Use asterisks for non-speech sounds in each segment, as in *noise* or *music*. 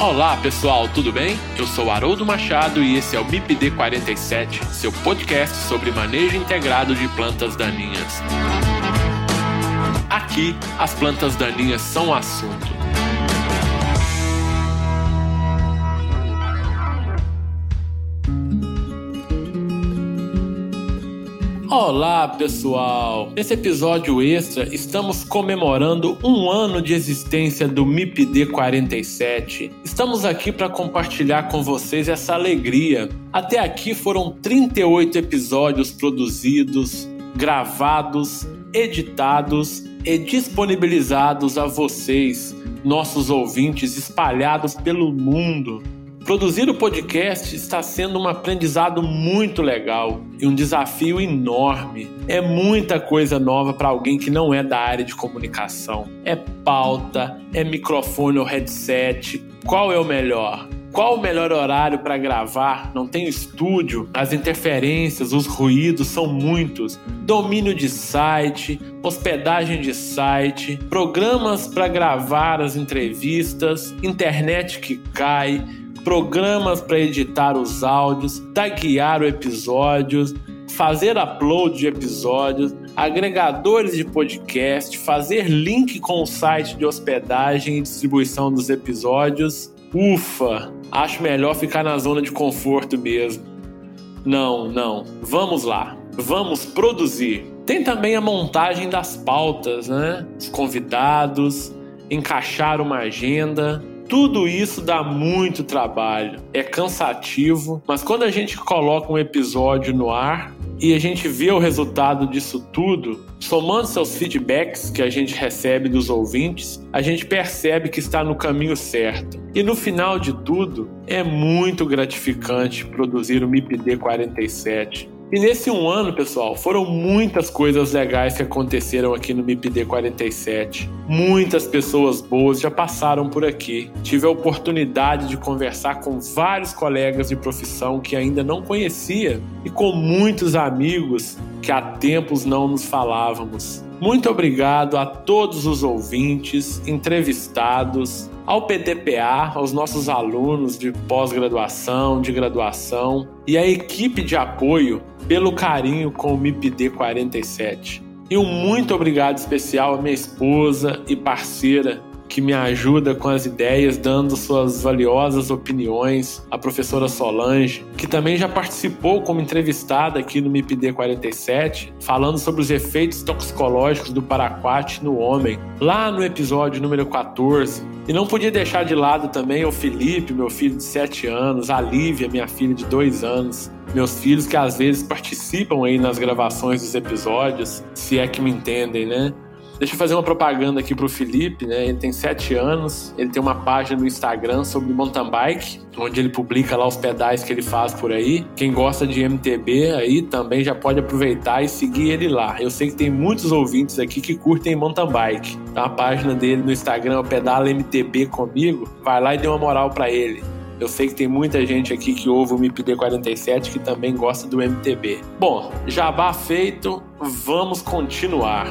Olá pessoal, tudo bem? Eu sou Haroldo Machado e esse é o MIPD 47, seu podcast sobre manejo integrado de plantas daninhas. Aqui, as plantas daninhas são assunto. Olá, pessoal! Nesse episódio extra, estamos comemorando um ano de existência do MIPD 47. Estamos aqui para compartilhar com vocês essa alegria. Até aqui foram 38 episódios produzidos, gravados, editados e disponibilizados a vocês, nossos ouvintes espalhados pelo mundo. Produzir o podcast está sendo um aprendizado muito legal e um desafio enorme. É muita coisa nova para alguém que não é da área de comunicação. É pauta, é microfone ou headset. Qual é o melhor? Qual o melhor horário para gravar? Não tem estúdio, as interferências, os ruídos são muitos. Domínio de site, hospedagem de site, programas para gravar as entrevistas, internet que cai, programas para editar os áudios, taguear o episódios, fazer upload de episódios, agregadores de podcast, fazer link com o site de hospedagem e distribuição dos episódios. Ufa, acho melhor ficar na zona de conforto mesmo. Não, não, vamos lá, vamos produzir. Tem também a montagem das pautas, né? Os convidados, encaixar uma agenda, tudo isso dá muito trabalho, é cansativo, mas quando a gente coloca um episódio no ar e a gente vê o resultado disso tudo, somando seus feedbacks que a gente recebe dos ouvintes, a gente percebe que está no caminho certo. E no final de tudo, é muito gratificante produzir o MIPD 47 e nesse um ano, pessoal, foram muitas coisas legais que aconteceram aqui no MIPD 47. Muitas pessoas boas já passaram por aqui. Tive a oportunidade de conversar com vários colegas de profissão que ainda não conhecia e com muitos amigos que há tempos não nos falávamos. Muito obrigado a todos os ouvintes, entrevistados, ao PDPA, aos nossos alunos de pós-graduação, de graduação e à equipe de apoio pelo carinho com o MIPD 47. E um muito obrigado especial à minha esposa e parceira que me ajuda com as ideias, dando suas valiosas opiniões, a professora Solange, que também já participou como entrevistada aqui no MIPD 47, falando sobre os efeitos toxicológicos do paraquat no homem, lá no episódio número 14. E não podia deixar de lado também o Felipe, meu filho de 7 anos, a Lívia, minha filha de 2 anos, meus filhos que às vezes participam aí nas gravações dos episódios, se é que me entendem, né? Deixa eu fazer uma propaganda aqui pro Felipe, né? Ele tem sete anos, ele tem uma página no Instagram sobre mountain bike, onde ele publica lá os pedais que ele faz por aí. Quem gosta de MTB aí também já pode aproveitar e seguir ele lá. Eu sei que tem muitos ouvintes aqui que curtem mountain bike. Então a página dele no Instagram é o Pedala MTB comigo. Vai lá e dê uma moral para ele. Eu sei que tem muita gente aqui que ouve o MIPD 47 que também gosta do MTB. Bom, jabá feito, vamos continuar.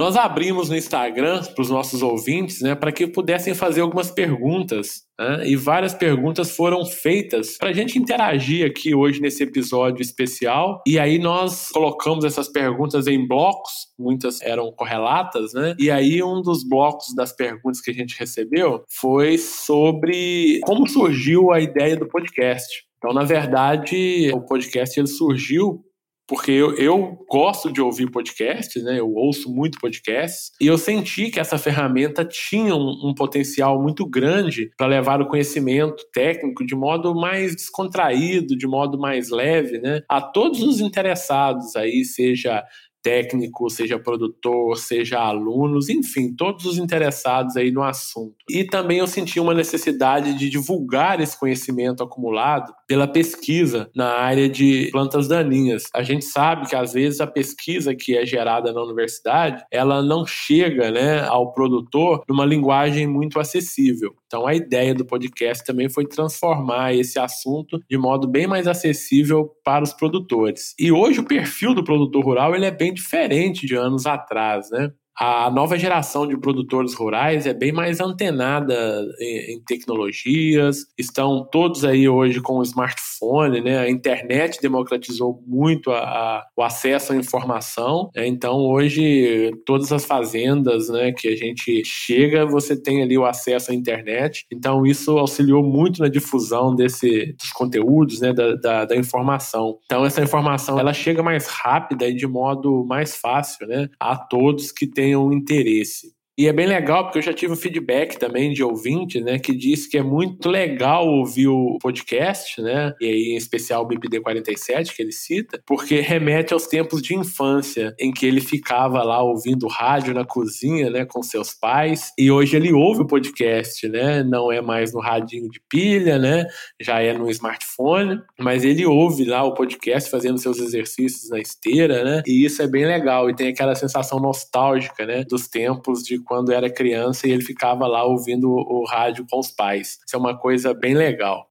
Nós abrimos no Instagram para os nossos ouvintes, né, para que pudessem fazer algumas perguntas, né, e várias perguntas foram feitas para a gente interagir aqui hoje nesse episódio especial. E aí nós colocamos essas perguntas em blocos, muitas eram correlatas, né? E aí um dos blocos das perguntas que a gente recebeu foi sobre como surgiu a ideia do podcast. Então, na verdade, o podcast ele surgiu porque eu, eu gosto de ouvir podcasts, né? Eu ouço muito podcasts e eu senti que essa ferramenta tinha um, um potencial muito grande para levar o conhecimento técnico de modo mais descontraído, de modo mais leve, né? A todos os interessados aí, seja técnico, seja produtor, seja alunos, enfim, todos os interessados aí no assunto. E também eu senti uma necessidade de divulgar esse conhecimento acumulado pela pesquisa na área de plantas daninhas. A gente sabe que às vezes a pesquisa que é gerada na universidade, ela não chega, né, ao produtor numa linguagem muito acessível. Então a ideia do podcast também foi transformar esse assunto de modo bem mais acessível para os produtores. E hoje o perfil do produtor rural ele é bem diferente de anos atrás, né? A nova geração de produtores rurais é bem mais antenada em, tecnologias, estão todos aí hoje com o smartphone, né? A internet democratizou muito a, a, o acesso à informação, né? então hoje todas as fazendas, né, que a gente chega, você tem ali o acesso à internet, então isso auxiliou muito na difusão desse, dos conteúdos, né, da, da, da informação. Então essa informação ela chega mais rápida e de modo mais fácil, né, a todos que têm tenham interesse. E é bem legal, porque eu já tive um feedback também de ouvinte, né, que disse que é muito legal ouvir o podcast, né, e aí em especial o BPD 47, que ele cita, porque remete aos tempos de infância, em que ele ficava lá ouvindo rádio na cozinha, né, com seus pais, e hoje ele ouve o podcast, né, não é mais no radinho de pilha, né, já é no smartphone, mas ele ouve lá o podcast fazendo seus exercícios na esteira, né, e isso é bem legal, e tem aquela sensação nostálgica, né, dos tempos de quando era criança e ele ficava lá ouvindo o, rádio com os pais. Isso é uma coisa bem legal.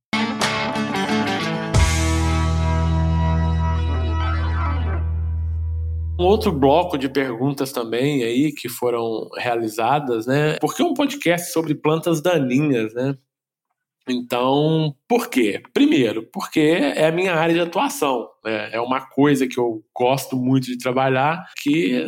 Um outro bloco de perguntas também aí que foram realizadas, né? Por que um podcast sobre plantas daninhas, né? Então, por quê? Primeiro, porque é a minha área de atuação. Né? É uma coisa que eu gosto muito de trabalhar, que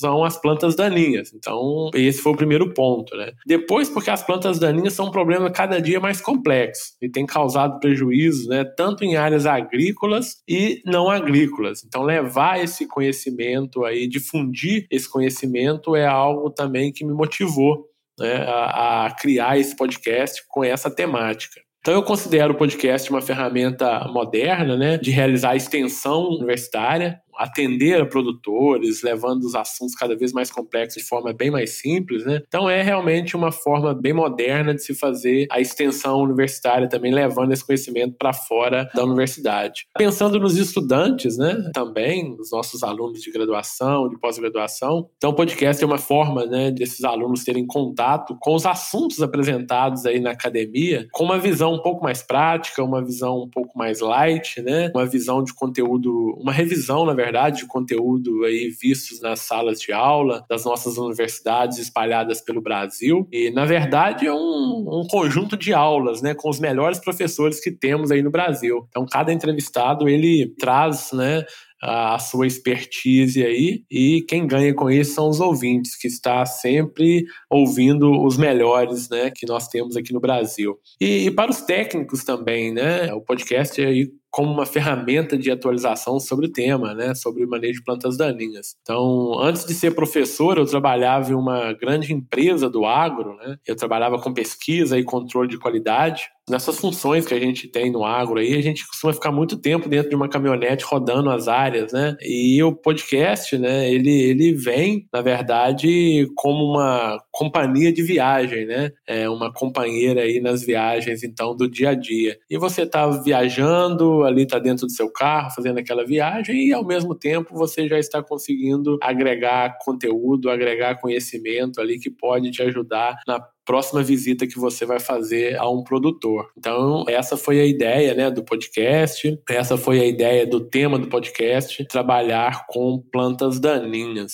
são as plantas daninhas. Então, esse foi o primeiro ponto, né? Depois, porque as plantas daninhas são um problema cada dia mais complexo e tem causado prejuízos, né, tanto em áreas agrícolas e não agrícolas. Então, levar esse conhecimento aí, difundir esse conhecimento é algo também que me motivou né, a, a criar esse podcast com essa temática. Então eu considero o podcast uma ferramenta moderna, né, de realizar extensão universitária, atender a produtores, levando os assuntos cada vez mais complexos de forma bem mais simples, né? Então é realmente uma forma bem moderna de se fazer a extensão universitária também levando esse conhecimento para fora da universidade. Pensando nos estudantes, né, também, os nossos alunos de graduação, de pós-graduação, então o podcast é uma forma, né, desses alunos terem contato com os assuntos apresentados aí na academia, com uma visão um pouco mais prática, uma visão um pouco mais light, né? Uma visão de conteúdo, uma revisão, na verdade, de conteúdo aí vistos nas salas de aula das nossas universidades espalhadas pelo Brasil. E, na verdade, é um, um conjunto de aulas, né, com os melhores professores que temos aí no Brasil. Então, cada entrevistado, ele traz, né, a sua expertise aí e quem ganha com isso são os ouvintes que está sempre ouvindo os melhores, né, que nós temos aqui no Brasil. E, e para os técnicos também, né, o podcast aí como uma ferramenta de atualização sobre o tema, né, sobre o manejo de plantas daninhas. Então, antes de ser professor, eu trabalhava em uma grande empresa do agro, né? Eu trabalhava com pesquisa e controle de qualidade. Nessas funções que a gente tem no agro aí, a gente costuma ficar muito tempo dentro de uma caminhonete rodando as áreas, né? E o podcast, né, ele, ele vem, na verdade, como uma companhia de viagem, né? É uma companheira aí nas viagens, então, do dia a dia. E você está viajando, ali está dentro do seu carro fazendo aquela viagem e ao mesmo tempo você já está conseguindo agregar conteúdo, agregar conhecimento ali que pode te ajudar na próxima visita que você vai fazer a um produtor. Então, essa foi a ideia né, do podcast, essa foi a ideia do tema do podcast, trabalhar com plantas daninhas.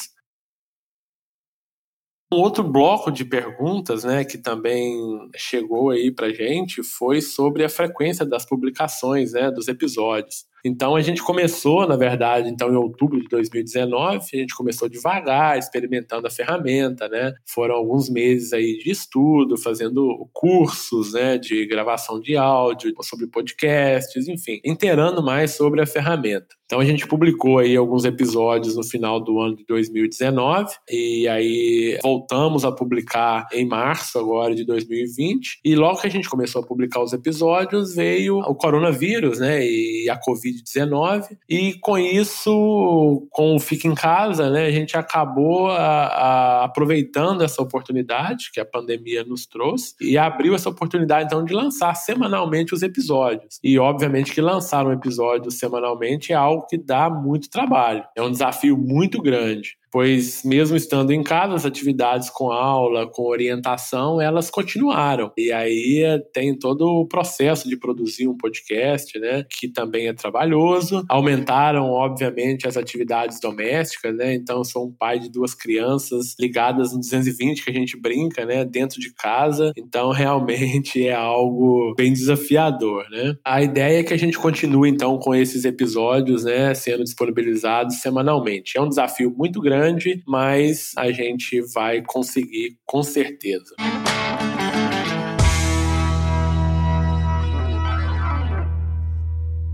Um outro bloco de perguntas, né, que também chegou aí para gente, foi sobre a frequência das publicações, né, dos episódios. Então a gente começou, na verdade, então em outubro de 2019, a gente começou devagar, experimentando a ferramenta, né? Foram alguns meses aí de estudo, fazendo cursos, né, de gravação de áudio, sobre podcasts, enfim, inteirando mais sobre a ferramenta. Então a gente publicou aí alguns episódios no final do ano de 2019 e aí voltamos a publicar em março agora de 2020 e logo que a gente começou a publicar os episódios veio o coronavírus, né, e a Covid-19 e com isso, com o Fica em Casa, né, a gente acabou a, a, aproveitando essa oportunidade que a pandemia nos trouxe e abriu essa oportunidade então de lançar semanalmente os episódios. E obviamente que lançar um episódio semanalmente é algo algo que dá muito trabalho. É um desafio muito grande. Pois mesmo estando em casa, as atividades com aula, com orientação, elas continuaram. E aí tem todo o processo de produzir um podcast, né, que também é trabalhoso. Aumentaram, obviamente, as atividades domésticas, né? Então, sou um pai de duas crianças ligadas no 220 que a gente brinca, né, dentro de casa. Então, realmente é algo bem desafiador, né? A ideia é que a gente continue então com esses episódios, né, sendo disponibilizados semanalmente. É um desafio muito grande, mas a gente vai conseguir com certeza.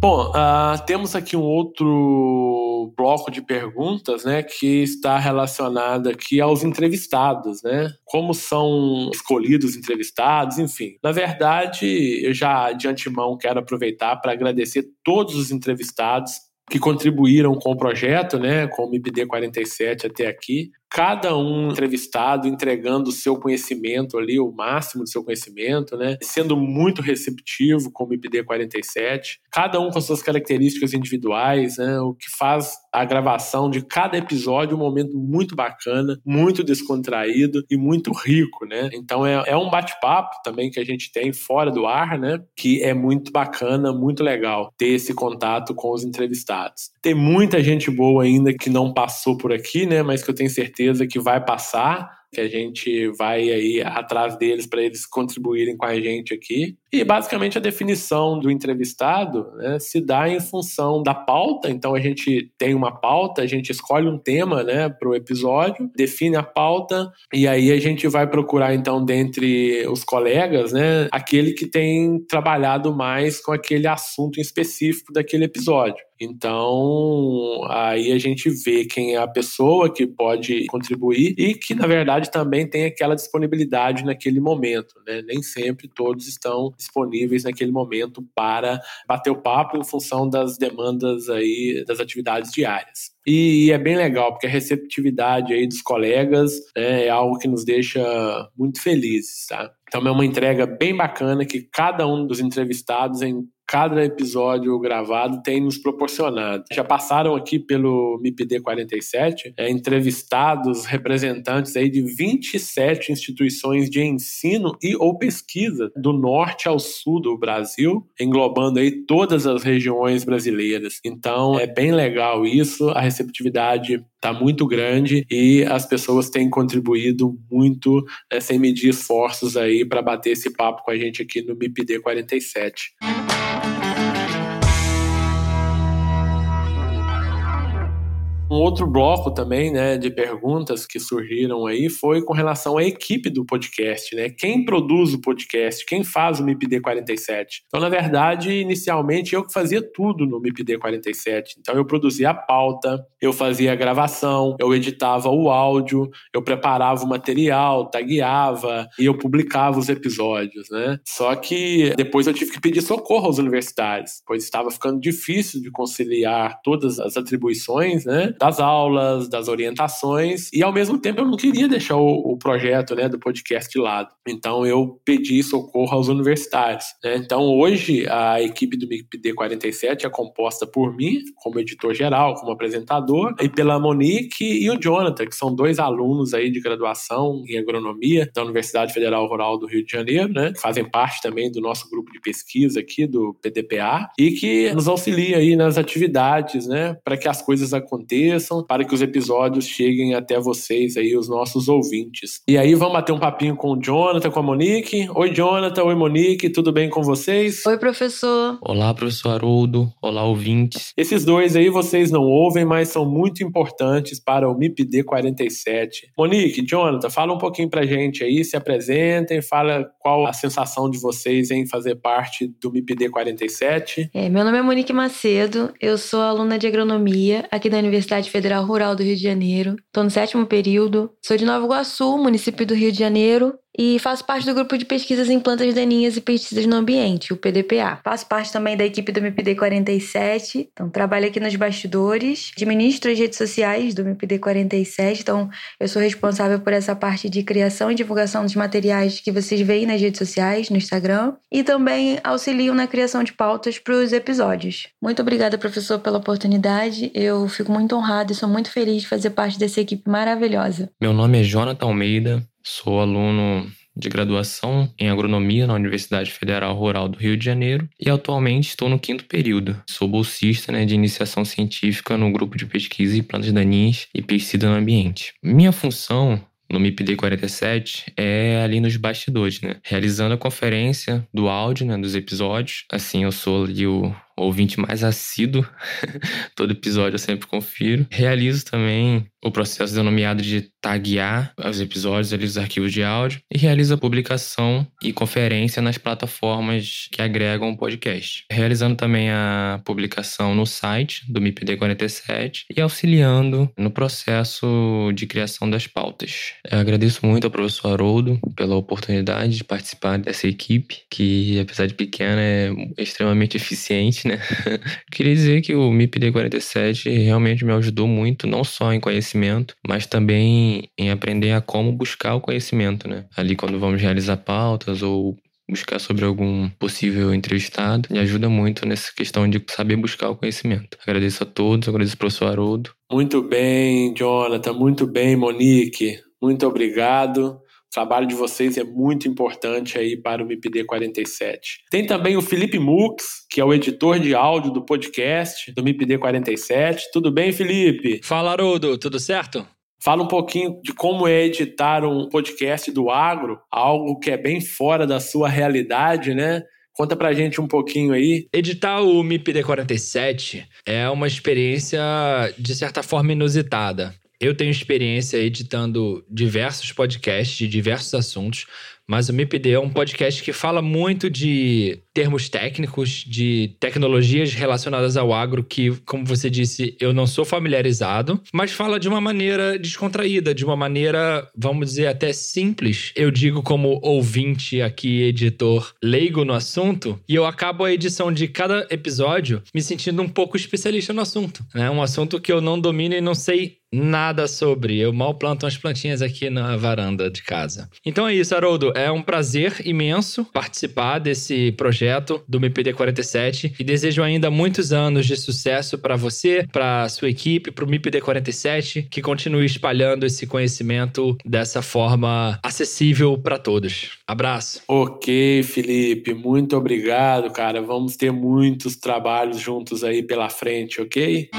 Bom, uh, temos aqui um outro bloco de perguntas, né, que está relacionado aqui aos entrevistados, né? Como são escolhidos os entrevistados, enfim. Na verdade, eu já de antemão quero aproveitar para agradecer todos os entrevistados que contribuíram com o projeto, né, com o MIPD 47 até aqui cada um entrevistado entregando o seu conhecimento ali, o máximo do seu conhecimento, né? Sendo muito receptivo como o IPD 47, cada um com suas características individuais, né? O que faz a gravação de cada episódio um momento muito bacana, muito descontraído e muito rico, né? Então é, é um bate-papo também que a gente tem fora do ar, né? Que é muito bacana, muito legal ter esse contato com os entrevistados. Tem muita gente boa ainda que não passou por aqui, né? Mas que eu tenho certeza certeza que vai passar que a gente vai aí atrás deles para eles contribuírem com a gente aqui. E basicamente a definição do entrevistado né, se dá em função da pauta. Então a gente tem uma pauta, a gente escolhe um tema né, para o episódio, define a pauta e aí a gente vai procurar então dentre os colegas né, aquele que tem trabalhado mais com aquele assunto específico daquele episódio. Então, aí a gente vê quem é a pessoa que pode contribuir e que, na verdade, também tem aquela disponibilidade naquele momento, né? Nem sempre todos estão disponíveis naquele momento para bater o papo em função das demandas aí das atividades diárias. E, é bem legal, porque a receptividade aí dos colegas né, é algo que nos deixa muito felizes, tá? Então é uma entrega bem bacana que cada um dos entrevistados em cada episódio gravado tem nos proporcionado. Já passaram aqui pelo MIPD 47 é, entrevistados representantes aí de 27 instituições de ensino e ou pesquisa do norte ao sul do Brasil, englobando aí todas as regiões brasileiras. Então é bem legal isso, a receptividade está muito grande e as pessoas têm contribuído muito né, sem medir esforços aí para bater esse papo com a gente aqui no MIPD 47. Um outro bloco também, né, de perguntas que surgiram aí foi com relação à equipe do podcast, né? Quem produz o podcast, quem faz o MIPD 47. Então, na verdade, inicialmente eu que fazia tudo no MIPD 47. Então, eu produzia a pauta, eu fazia a gravação, eu editava o áudio, eu preparava o material, tagueava e eu publicava os episódios, né? Só que depois eu tive que pedir socorro aos universitários, pois estava ficando difícil de conciliar todas as atribuições, né? Das aulas, das orientações, e ao mesmo tempo eu não queria deixar o, o projeto né, do podcast de lado. Então eu pedi socorro aos universitários. Né? Então hoje a equipe do MIPD 47 é composta por mim, como editor geral, como apresentador, e pela Monique e o Jonathan, que são dois alunos aí de graduação em agronomia da Universidade Federal Rural do Rio de Janeiro, né? fazem parte também do nosso grupo de pesquisa aqui do PDPA e que nos auxilia aí nas atividades, né, para que as coisas aconteçam aconteçam, para que os episódios cheguem até vocês aí, os nossos ouvintes. E aí vamos bater um papinho com o Jonathan, com a Monique. Oi, Jonathan. Oi, Monique. Tudo bem com vocês? Oi, professor. Olá, professor Haroldo. Olá, ouvintes. Esses dois aí vocês não ouvem, mas são muito importantes para o MIPD 47. Monique, Jonathan, fala um pouquinho pra gente aí, se apresentem, fala qual a sensação de vocês em fazer parte do MIPD 47. É, meu nome é Monique Macedo, eu sou aluna de agronomia aqui da Universidade Universidade Federal Rural do Rio de Janeiro. Estou no sétimo período. Sou de Nova Iguaçu, município do Rio de Janeiro. E faço parte do grupo de pesquisas em plantas daninhas e pesticidas no ambiente, o PDPA. Faço parte também da equipe do MPD 47, então trabalho aqui nos bastidores, administro as redes sociais do MPD 47, então eu sou responsável por essa parte de criação e divulgação dos materiais que vocês veem nas redes sociais, no Instagram, e também auxilio na criação de pautas para os episódios. Muito obrigada, professor, pela oportunidade. Eu fico muito honrada e sou muito feliz de fazer parte dessa equipe maravilhosa. Meu nome é Jonathan Almeida, Sou aluno de graduação em agronomia na Universidade Federal Rural do Rio de Janeiro e atualmente estou no quinto período. Sou bolsista né, de iniciação científica no grupo de pesquisa em plantas daninhas e pesticida no ambiente. Minha função no MIPD 47 é ali nos bastidores, né? Realizando a conferência do áudio, né, dos episódios. Assim, eu sou ali o ouvinte mais assíduo. *laughs* Todo episódio eu sempre confiro. Realizo também o processo denominado de taguear os episódios ali dos arquivos de áudio e realizo a publicação e conferência nas plataformas que agregam o podcast. Realizando também a publicação no site do MIPD 47 e auxiliando no processo de criação das pautas. Eu agradeço muito ao professor Haroldo pela oportunidade de participar dessa equipe, que apesar de pequena é extremamente eficiente, né? *laughs* Queria dizer que o MIPD 47 realmente me ajudou muito, não só em conhecimento, mas também em aprender a como buscar o conhecimento, né? Ali quando vamos realizar pautas ou buscar sobre algum possível entrevistado, me ajuda muito nessa questão de saber buscar o conhecimento. Agradeço a todos, agradeço ao professor Haroldo. Muito bem, Jonathan, muito bem, Monique. Muito obrigado. O trabalho de vocês é muito importante aí para o MIPD 47. Tem também o Felipe Mux, que é o editor de áudio do podcast do MIPD 47. Tudo bem, Felipe? Fala, Haroldo, tudo certo? Fala um pouquinho de como é editar um podcast do agro, algo que é bem fora da sua realidade, né? Conta pra gente um pouquinho aí. Editar o MIPD 47 é uma experiência, de certa forma, inusitada. Eu tenho experiência editando diversos podcasts de diversos assuntos, mas o MIPD é um podcast que fala muito de termos técnicos, de tecnologias relacionadas ao agro, que, como você disse, eu não sou familiarizado, mas fala de uma maneira descontraída, de uma maneira, vamos dizer, até simples. Eu digo como ouvinte aqui, editor leigo no assunto, e eu acabo a edição de cada episódio me sentindo um pouco especialista no assunto. Né? Um assunto que eu não domino e não sei nada sobre. Eu mal planto umas plantinhas aqui na varanda de casa. Então é isso, Haroldo. É um prazer imenso participar desse projeto do MPD 47 e desejo ainda muitos anos de sucesso para você, para sua equipe, para o MPD 47, que continue espalhando esse conhecimento dessa forma acessível para todos. Abraço. Ok, Felipe, muito obrigado, cara. Vamos ter muitos trabalhos juntos aí pela frente, ok?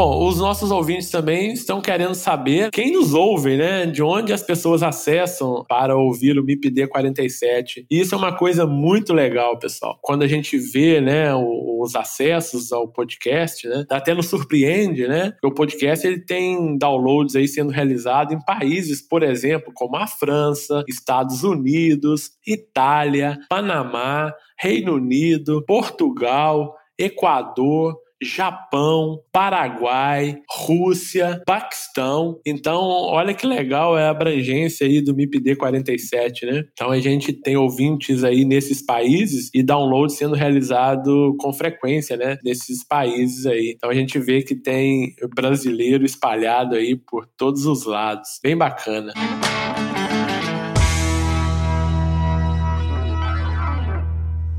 Bom, os nossos ouvintes também estão querendo saber quem nos ouve, né? De onde as pessoas acessam para ouvir o MIPD 47. E isso é uma coisa muito legal, pessoal. Quando a gente vê, né, os acessos ao podcast, né, até nos surpreende, né? O podcast ele tem downloads aí sendo realizado em países, por exemplo, como a França, Estados Unidos, Itália, Panamá, Reino Unido, Portugal, Equador, Japão, Paraguai, Rússia, Paquistão. Então, olha que legal é a abrangência aí do MIPD 47, né? Então a gente tem ouvintes aí nesses países e download sendo realizado com frequência, né? Nesses países aí. Então a gente vê que tem brasileiro espalhado aí por todos os lados. Bem bacana.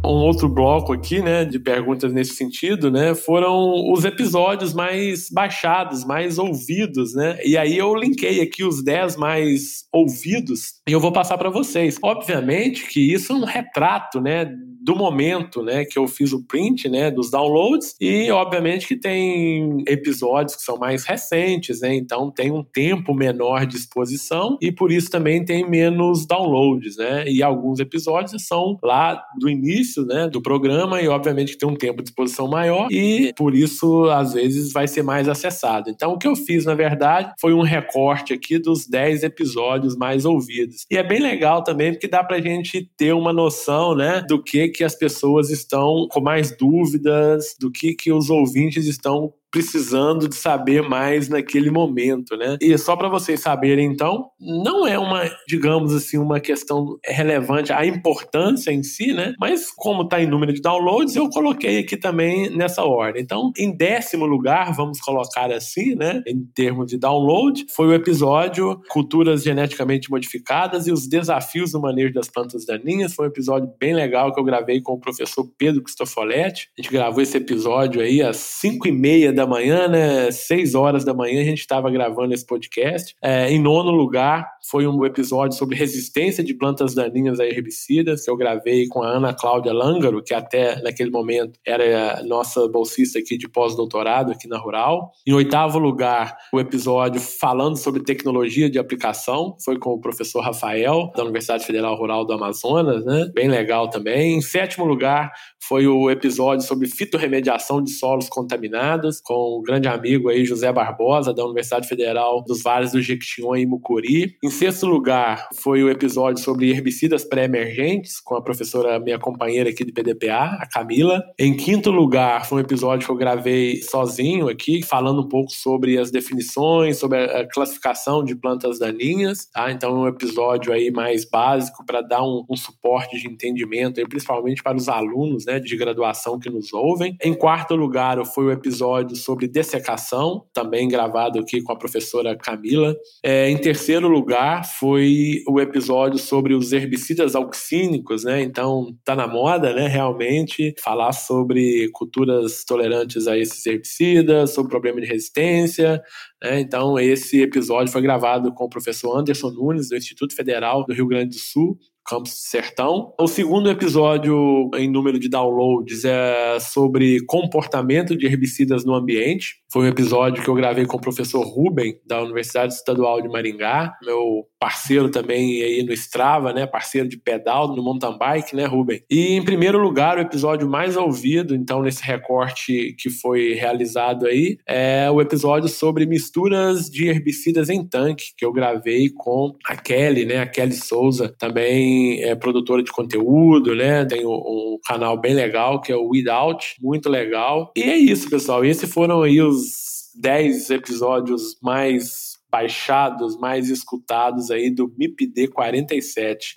Um outro bloco aqui, né, de perguntas nesse sentido, né, foram os episódios mais baixados, mais ouvidos, né? E aí eu linkei aqui os 10 mais ouvidos e eu vou passar para vocês. Obviamente que isso é um retrato, né, do momento, né, que eu fiz o print, né, dos downloads e obviamente que tem episódios que são mais recentes, né, então tem um tempo menor de exposição e por isso também tem menos downloads, né, e alguns episódios são lá do início, né, do programa e obviamente tem um tempo de exposição maior e por isso às vezes vai ser mais acessado. Então o que eu fiz na verdade foi um recorte aqui dos 10 episódios mais ouvidos e é bem legal também porque dá pra gente ter uma noção, né, do que que as pessoas estão com mais dúvidas, do que, que os ouvintes estão precisando de saber mais naquele momento, né? E só para vocês saberem, então, não é uma, digamos assim, uma questão relevante a importância em si, né? Mas como está em número de downloads, eu coloquei aqui também nessa ordem. Então, em décimo lugar, vamos colocar assim, né? Em termos de download, foi o episódio Culturas Geneticamente Modificadas e os Desafios do Manejo das Plantas Daninhas. Foi um episódio bem legal que eu gravei com o professor Pedro Cristofoletti. A gente gravou esse episódio aí às 5 e meia da manhã, né? 6 horas da manhã a gente estava gravando esse podcast. É, em nono lugar, foi um episódio sobre resistência de plantas daninhas a herbicidas, que eu gravei com a Ana Cláudia Langaro, que até naquele momento era nossa bolsista aqui de pós-doutorado aqui na Rural. Em oitavo lugar, o episódio falando sobre tecnologia de aplicação, foi com o professor Rafael, da Universidade Federal Rural do Amazonas, né? Bem legal também. Em sétimo lugar, foi o episódio sobre fitorremediação de solos contaminados, com o grande amigo aí José Barbosa, da Universidade Federal dos Vales do Jequitinhonha e Mucuri. Em sexto lugar, foi o episódio sobre herbicidas pré-emergentes, com a professora, minha companheira aqui de PDPA, a Camila. Em quinto lugar, foi um episódio que eu gravei sozinho aqui, falando um pouco sobre as definições, sobre a classificação de plantas daninhas, tá? Então, um episódio aí mais básico para dar um, um, suporte de entendimento, aí, principalmente para os alunos, né, de graduação que nos ouvem. Em quarto lugar, foi o episódio sobre dessecação, também gravado aqui com a professora Camila. É, em terceiro lugar, foi o episódio sobre os herbicidas auxínicos, né? Então, tá na moda, né, realmente, falar sobre culturas tolerantes a esses herbicidas, sobre problema de resistência, né? Então, esse episódio foi gravado com o professor Anderson Nunes, do Instituto Federal do Rio Grande do Sul, Campos Sertão. O segundo episódio em número de downloads é sobre comportamento de herbicidas no ambiente. Foi um episódio que eu gravei com o professor Ruben, da Universidade Estadual de Maringá, meu parceiro também aí no Strava, né? Parceiro de pedal no mountain bike, né, Ruben? E em primeiro lugar, o episódio mais ouvido, então, nesse recorte que foi realizado aí, é o episódio sobre misturas de herbicidas em tanque, que eu gravei com a Kelly, né? A Kelly Souza, também é produtora de conteúdo, né? Tem um, um canal bem legal que é o Without, muito legal. E é isso, pessoal. Esses foram aí os 10 episódios mais baixados, mais escutados aí do MIPD 47.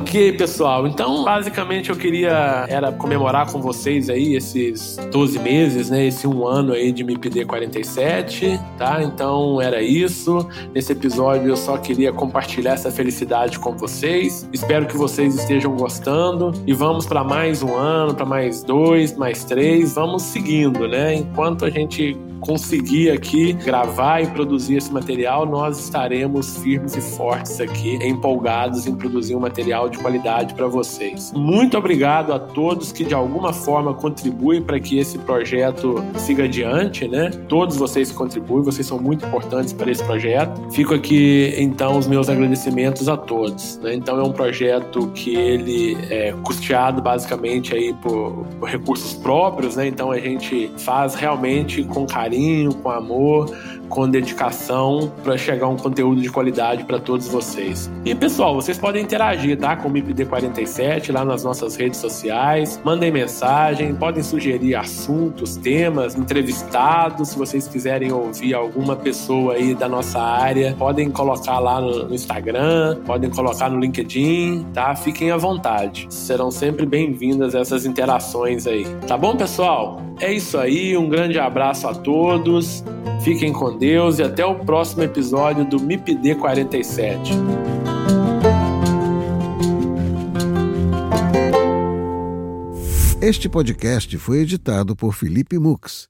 Ok, pessoal. Então, basicamente, eu queria era comemorar com vocês aí esses 12 meses, né? Esse um ano aí de MIPD 47, tá? Então, era isso. Nesse episódio, eu só queria compartilhar essa felicidade com vocês. Espero que vocês estejam gostando e vamos para mais um ano, para mais dois, mais três. Vamos seguindo, né? Enquanto a gente conseguir aqui gravar e produzir esse material, nós estaremos firmes e fortes aqui, empolgados em produzir um material de qualidade para vocês. Muito obrigado a todos que de alguma forma contribuem para que esse projeto siga adiante, né? Todos vocês que contribuem, vocês são muito importantes para esse projeto. Fico aqui então os meus agradecimentos a todos. Né? Então é um projeto que ele é custeado basicamente aí por, por recursos próprios, né? Então a gente faz realmente com carinho carinho, com amor, com dedicação para chegar um conteúdo de qualidade para todos vocês. E pessoal, vocês podem interagir, tá? Com o MIPD47 lá nas nossas redes sociais. Mandem mensagem, podem sugerir assuntos, temas, entrevistados. Se vocês quiserem ouvir alguma pessoa aí da nossa área, podem colocar lá no Instagram, podem colocar no LinkedIn, tá? Fiquem à vontade. Serão sempre bem-vindas essas interações aí. Tá bom, pessoal? É isso aí, um grande abraço a todos. Fiquem com Deus e até o próximo episódio do MIPD 47. Este podcast foi editado por Felipe Mux.